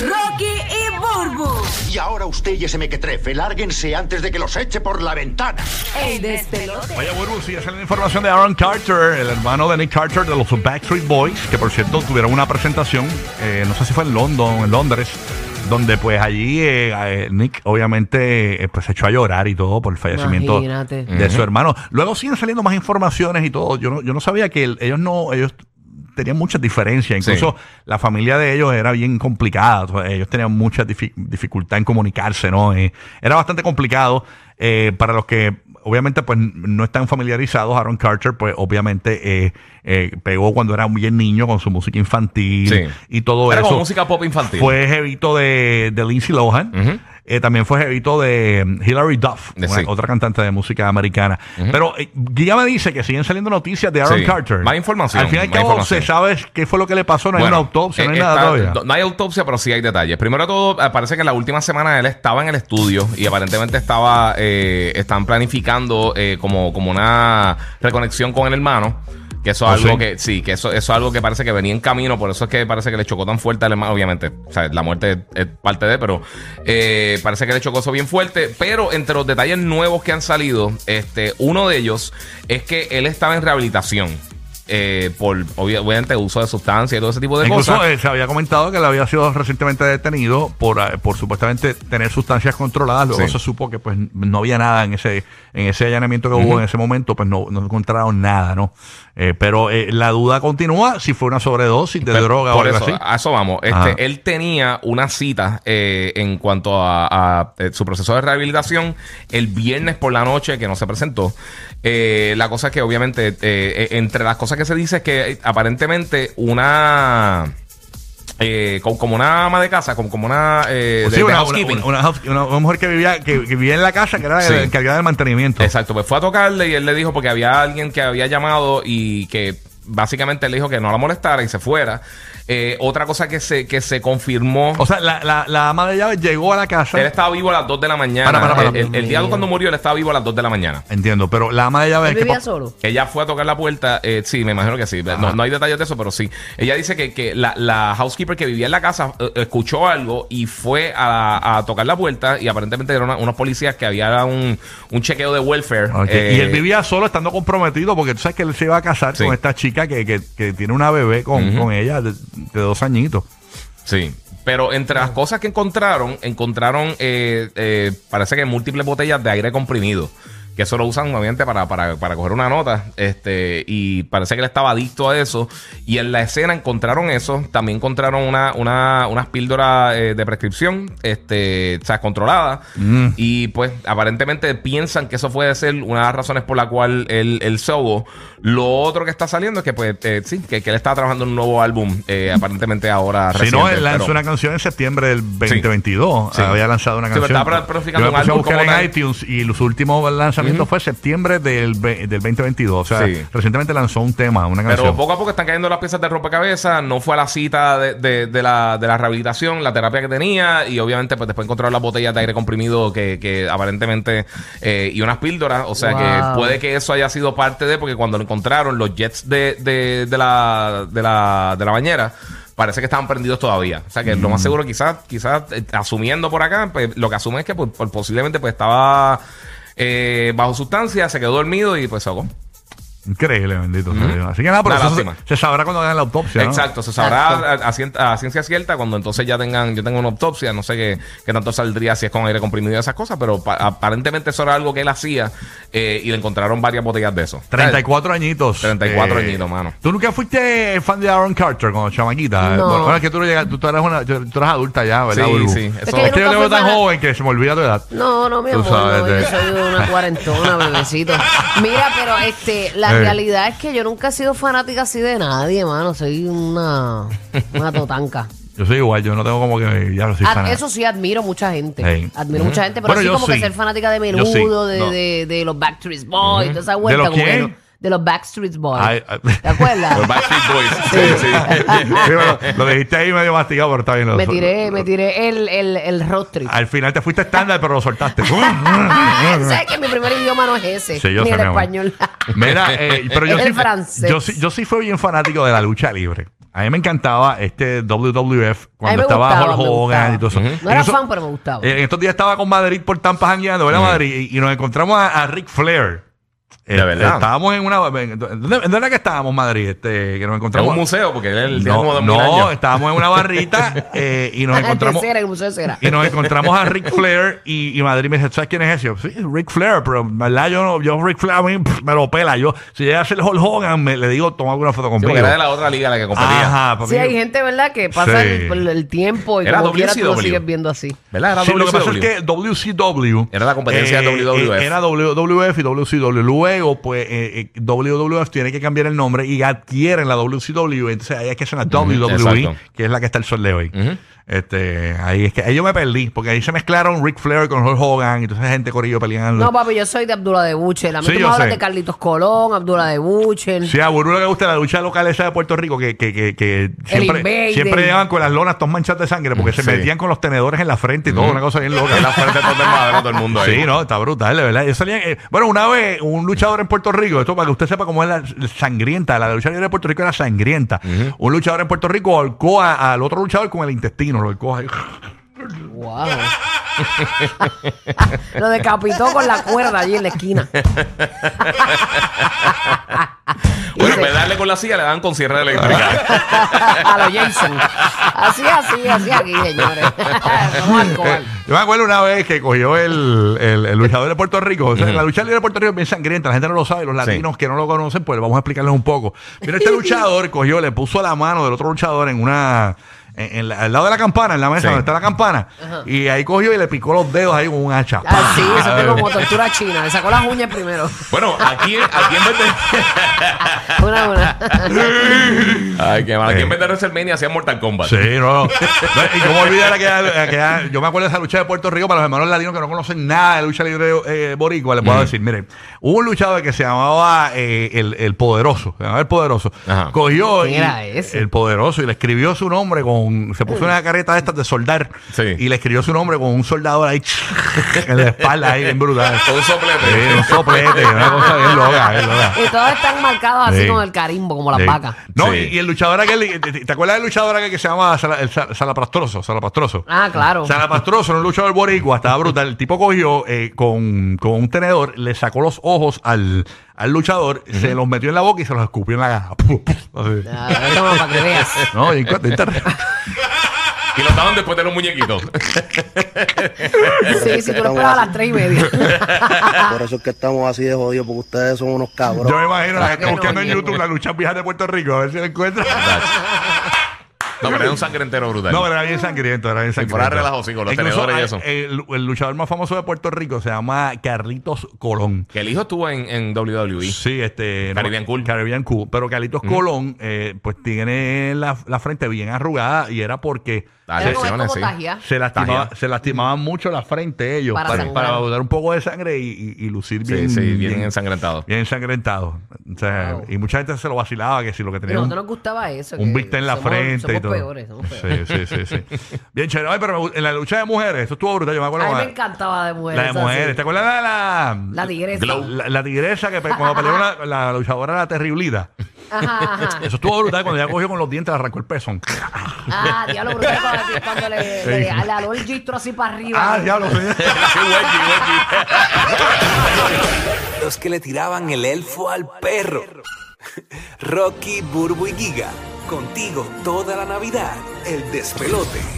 Rocky y Burbu. Y ahora usted y ese mequetrefe, lárguense antes de que los eche por la ventana. El despelote. Vaya, Burbu, sigue saliendo información de Aaron Carter, el hermano de Nick Carter de los Backstreet Boys, que por cierto tuvieron una presentación, eh, no sé si fue en London, en Londres, donde pues allí eh, eh, Nick obviamente eh, pues se echó a llorar y todo por el fallecimiento Imagínate. de su hermano. Luego siguen saliendo más informaciones y todo. Yo no, yo no sabía que el- ellos no, ellos tenían muchas diferencias. Incluso la familia de ellos era bien complicada. O sea, Ellos tenían mucha difi- dificultad en comunicarse, ¿no? Eh, era bastante complicado eh, para los que obviamente pues no están familiarizados. Aaron Carter pues obviamente eh, eh, pegó cuando era bien niño con su música infantil Sí. y todo Era eso. como música pop infantil. Fue jevito de, de Lindsay Lohan. Ujú. Eh, también fue jevito de Hilary Duff, una- sí. otra cantante de música americana. Pero eh, Guilla me dice que siguen saliendo noticias de Aaron Sí. Carter. Más información, Al fin y al cabo, se sabe qué fue lo que le pasó. No hay una autopsia, no hay eh, nada todavía. no- hay autopsia, pero sí hay detalles. Primero de todo, eh, parece que en la última semana él estaba en el estudio y aparentemente estaba eh, están planificando eh, como, como una reconexión con el hermano. Que eso es ¿Ah, algo sí? que, sí, que eso, eso es algo que parece que venía en camino, por eso es que parece que le chocó tan fuerte al hermano, obviamente, o sea, la muerte es, es parte de, pero eh, parece que le chocó eso bien fuerte, pero entre los detalles nuevos que han salido, este, uno de ellos es que él estaba en rehabilitación. Eh, por obvia- obviamente uso de sustancias y todo ese tipo de Incluso cosas. eh, se había comentado que él había sido recientemente detenido por, eh, por supuestamente tener sustancias controladas. Luego Sí. se supo que pues no había nada en ese en ese allanamiento que hubo en ese momento, pues no, no encontraron nada, ¿no? Eh, pero la duda continúa si fue una sobredosis de Pero droga o por algo eso, así. A eso vamos. Ajá. Este, él tenía una cita en cuanto a, a, su proceso de rehabilitación el viernes por la noche que no se presentó. La cosa es que obviamente entre las cosas que se dice es que eh, aparentemente una... eh, como, como una ama de casa, como, como una... eh, Pues de- sí, de una, housekeeping. una- una house- una- una mujer que vivía, que, que vivía en la casa, que era Sí. la encargada del mantenimiento. Exacto, pues fue a tocarle y él le dijo porque había alguien que había llamado y que básicamente le dijo que no la molestara y se fuera. Eh, otra cosa que se, que se confirmó... O sea, la, la, la ama de llaves llegó a la casa. Él estaba vivo a las 2 de la mañana. Para, para, para. El, el- el día cuando murió, él estaba vivo a las 2 de la mañana. Entiendo, pero la ama de llaves. ¿Él ¿qué vivía pa- solo? Ella fue a tocar la puerta, eh, sí, me imagino que sí. No, no hay detalles de eso, pero sí. Ella dice que, que la, la housekeeper que vivía en la casa eh, escuchó algo y fue a, a tocar la puerta y aparentemente eran una- unos policías que había un, un chequeo de welfare. Eh, y él vivía solo estando comprometido porque tú sabes que él se iba a casar Sí. con esta chica que, que, que tiene una bebé con, con ella de, dos añitos. Sí. Pero entre las cosas que encontraron, encontraron, eh, eh, parece que múltiples botellas de aire comprimido. Que eso lo usan obviamente para, para, para coger una nota. Este, y parece que él estaba adicto a eso. Y en la escena encontraron eso. También encontraron una, una, unas píldoras eh, de prescripción, este, o sea, controladas. Mm. Y pues aparentemente piensan que eso puede ser una de las razones por la cual él, él ahogó. Lo otro que está saliendo es que pues eh, sí, que, que él está trabajando en un nuevo álbum, eh, aparentemente ahora Si no, reciente, él lanzó pero- una canción en septiembre del 2022. Sí. Había lanzado una Sí, pero canción. estaba planificando un álbum como en tal. iTunes y su último lanzamiento fue septiembre del, del 2022. O sea, Sí. recientemente lanzó un tema, una Pero canción. poco a poco están cayendo las piezas de rompecabezas. No fue a la cita de, de- de la, de la rehabilitación, la terapia que tenía. Y obviamente, pues después encontraron las botellas de aire comprimido que, que aparentemente. eh, y unas píldoras. O sea Wow. que puede que eso haya sido parte de. Porque cuando lo encontraron, los jets de, de, de la, de, la, de la bañera. Parece que estaban prendidos todavía. O sea que lo más seguro, quizás, quizás eh, asumiendo por acá, pues, lo que asume es que pues, posiblemente pues estaba eh, bajo sustancia, se quedó dormido y pues se. Increíble, bendito sea Dios. Así que nada, pero eso se, se sabrá cuando hagan la autopsia. ¿no? Exacto, se sabrá a, a cien- a ciencia cierta cuando entonces ya tengan, yo tengo una autopsia, no sé qué, qué tanto saldría si es con aire comprimido y esas cosas, pero pa- aparentemente eso era algo que él hacía eh, y le encontraron varias botellas de eso. 34 añitos. 34 añitos, mano. ¿Tú nunca fuiste fan de Aaron Carter cuando chamaquita? No. Bueno, es que tú, no llegas- tú, tú eres una, tú, eres adulta ya, ¿verdad, Sí, Burbu? sí, Es eso- que Es que yo te veo tan joven que se me olvida tu edad. No, no, mi Tú amor, sabes no, de- yo soy una cuarentona, bebecito. Mira, pero este, la Eh. Realidad es que yo nunca he sido fanática así de nadie, mano. Soy una, una totanca. Yo soy igual, yo no tengo como que ya no soy Ad- eso sí, admiro mucha gente. Sí. Admiro mucha gente, pero Bueno, yo como sí. que ser fanática de sí. menudo, de, No. de, de los Backstreet Boys, toda esa vuelta. los como que quién? no- de los Backstreet Boys. Ay, ay. ¿Te acuerdas? Los Backstreet Boys. Sí, sí. Sí, bueno, lo dijiste ahí medio mastigado, pero está bien. lo- me tiré, me tiré el, el, el road trip. Al final te fuiste estándar, pero lo soltaste. ¿Sabes que mi primer idioma no es ese? Sí, yo ni sé, el español. Mira, eh, pero yo sí, el francés. yo sí, yo sí fui bien fanático de la lucha libre. A mí me encantaba este WWF cuando estaba gustaba, Hulk Hogan y todo eso. No era eso- fan, pero me gustaba. En estos días estaba con Madrid por Tampa jangueando, ¿verdad, Madrid? Y, y nos encontramos a, a Ric Flair. De verdad. Estábamos en una. en- ¿Dónde, dónde era que estábamos, Madrid? Este, que nos En encontramos. un museo, porque él como No, no, años. estábamos en una barrita eh, y nos Antes encontramos. el museo de cera. Y nos encontramos a Ric Flair y, y Madrid me dice, ¿sabes quién es ese? Yo, sí, Ric Flair, pero en verdad yo no, yo Ric Flair a mí pff, me lo pela. Yo, si llega a ser Hulk Hogan, me, le digo, toma una foto Sí, conmigo. porque era de la otra liga la que competía. Ajá, porque- Sí, hay gente, ¿verdad? Que pasa Sí. el, el tiempo y Era como quiera tú lo WCW. sigues viendo así. ¿Verdad? Era Sí, lo que pasa es que WCW Era la competencia de WWF. eh, era WWF y WCW. Luego, pues, eh, eh, WWF tiene que cambiar el nombre y adquieren la WCW. Entonces, ahí es que es una WWE, exacto. que es la que está el sol de hoy. Ujú. Este, ahí es que ahí yo me perdí, porque ahí se mezclaron Ric Flair con Hulk Hogan y entonces gente corrillo peleando. No, papi, yo soy de Abdullah de Buchel. A mí Sí, tú me yo hablas sé. de Carlitos Colón, Abdullah de Buchel. Sí, a Burú le gusta la lucha local esa de Puerto Rico que, que, que, que siempre, Invader. siempre llevan con las lonas todas manchadas de sangre porque se Sí. metían con los tenedores en la frente y todo, una cosa bien loca. En la frente todo desmadró todo el mundo ahí. Sí, no, está brutal, de verdad. Ellos salían, eh, bueno, una vez un luchador en Puerto Rico, esto para que usted sepa cómo es la sangrienta, la lucha libre de Puerto Rico era sangrienta. Un luchador en Puerto Rico ahorcó a- al otro luchador con el intestino, lo ahí. Wow. lo decapitó con la cuerda allí en la esquina. Bueno, en Dice- vez de darle con la silla, le dan con cierre eléctrica. a los Jason. Así, así, así aquí, señores. Somos alcohol. Yo me acuerdo una vez que cogió el, el- el luchador de Puerto Rico. O sea, La lucha libre de Puerto Rico es bien sangrienta, la gente no lo sabe, los latinos que no lo conocen, pues vamos a explicarles un poco. Mira, este luchador cogió, le puso la mano del otro luchador en una. En, en la- al lado de la campana, en la mesa Sí. donde está la campana. Y ahí cogió y le picó los dedos ahí con un hacha. Así, ¡Pah! eso es como tortura china. Le sacó las uñas primero. Bueno, aquí, aquí en vez de. Una, una. Ay, qué mal. Aquí Eh. en vez de WrestleMania hacían Mortal Kombat. Sí, no, no. Y cómo olvidar aquella, aquella- Yo me acuerdo de esa lucha de Puerto Rico para los hermanos latinos que no conocen nada de lucha libre eh, boricua. Les puedo decir, miren, hubo un luchador que se llamaba eh, el, el Poderoso. Se llamaba El Poderoso. Ajá. Cogió ¿Quién y- era ese? El Poderoso y le escribió su nombre con. Se puso una careta de estas de soldar. Sí. Y le escribió su nombre con un soldador ahí en la espalda ahí, bien brutal. Con un soplete. Sí, un soplete, una cosa bien loca, bien loca. Y todos están marcados así Sí. con el carimbo, como las Sí. vacas. No, Sí. y, y el luchador aquel, ¿te, acuerdas del luchador aquel que se llama Sala- el Sal- Salapastroso? Salapastroso. Ah, claro. Salapastroso era un luchador boricua, estaba brutal. El tipo cogió eh, con, con un tenedor, le sacó los ojos al, al luchador, se los metió en la boca y se los escupió en la gaja. Así. Ah, toma, para que veas. No, y en cuanto- Y lo daban después de los muñequitos. Sí, si tú lo esperas a las tres y media. Por eso es que estamos así de jodidos, porque ustedes son unos cabros. Yo me imagino a la gente que no, buscando en YouTube la lucha vieja de Puerto Rico, a ver si la encuentra. No, pero era un sangre entero brutal. No, pero era bien sangriento, era bien sangriento. fuera relajo, sí, con los Incluso tenedores y hay- eso. El, el luchador más famoso de Puerto Rico se llama Carlitos Colón. Que el hijo estuvo en, en WWE. Sí, este. Caribbean Cool. Caribbean Cool. Pero Carlitos Colón, eh, pues tiene la, la frente bien arrugada y era porque Las lesiones, sí. tajía. se, lastimaba, Tajea. se lastimaban mucho la frente ellos Para para, sangrar. para botar un poco de sangre y, y- y lucir Sí, bien. sí, bien ensangrentado. bien ensangrentado. O sea, Wow. Y mucha gente se lo vacilaba que si lo que tenía nosotros un, nos gustaba eso. un que bistec en la somos- frente somos y todo. Peores, somos peores. Sí, sí, sí, sí. Bien chévere. Ay, pero me en la lucha de mujeres, eso estuvo brutal. Yo me acuerdo A mí me cuando- encantaba de mujeres. la de así. mujeres. ¿Te acuerdas de la, La tigresa. La, la tigresa que pe- cuando peleó la, la luchadora la terriblida. Ajá, ajá. Eso estuvo brutal cuando ella cogió con los dientes, le arrancó el pezón. Ah, diablo, brutal cuando, cuando le, le, le aló el gistro así para arriba. ah, diablo. sí. Wedgie, wedgie. Los que le tiraban el elfo al perro. Rocky, Burbu y Giga. Contigo toda la Navidad. El despelote.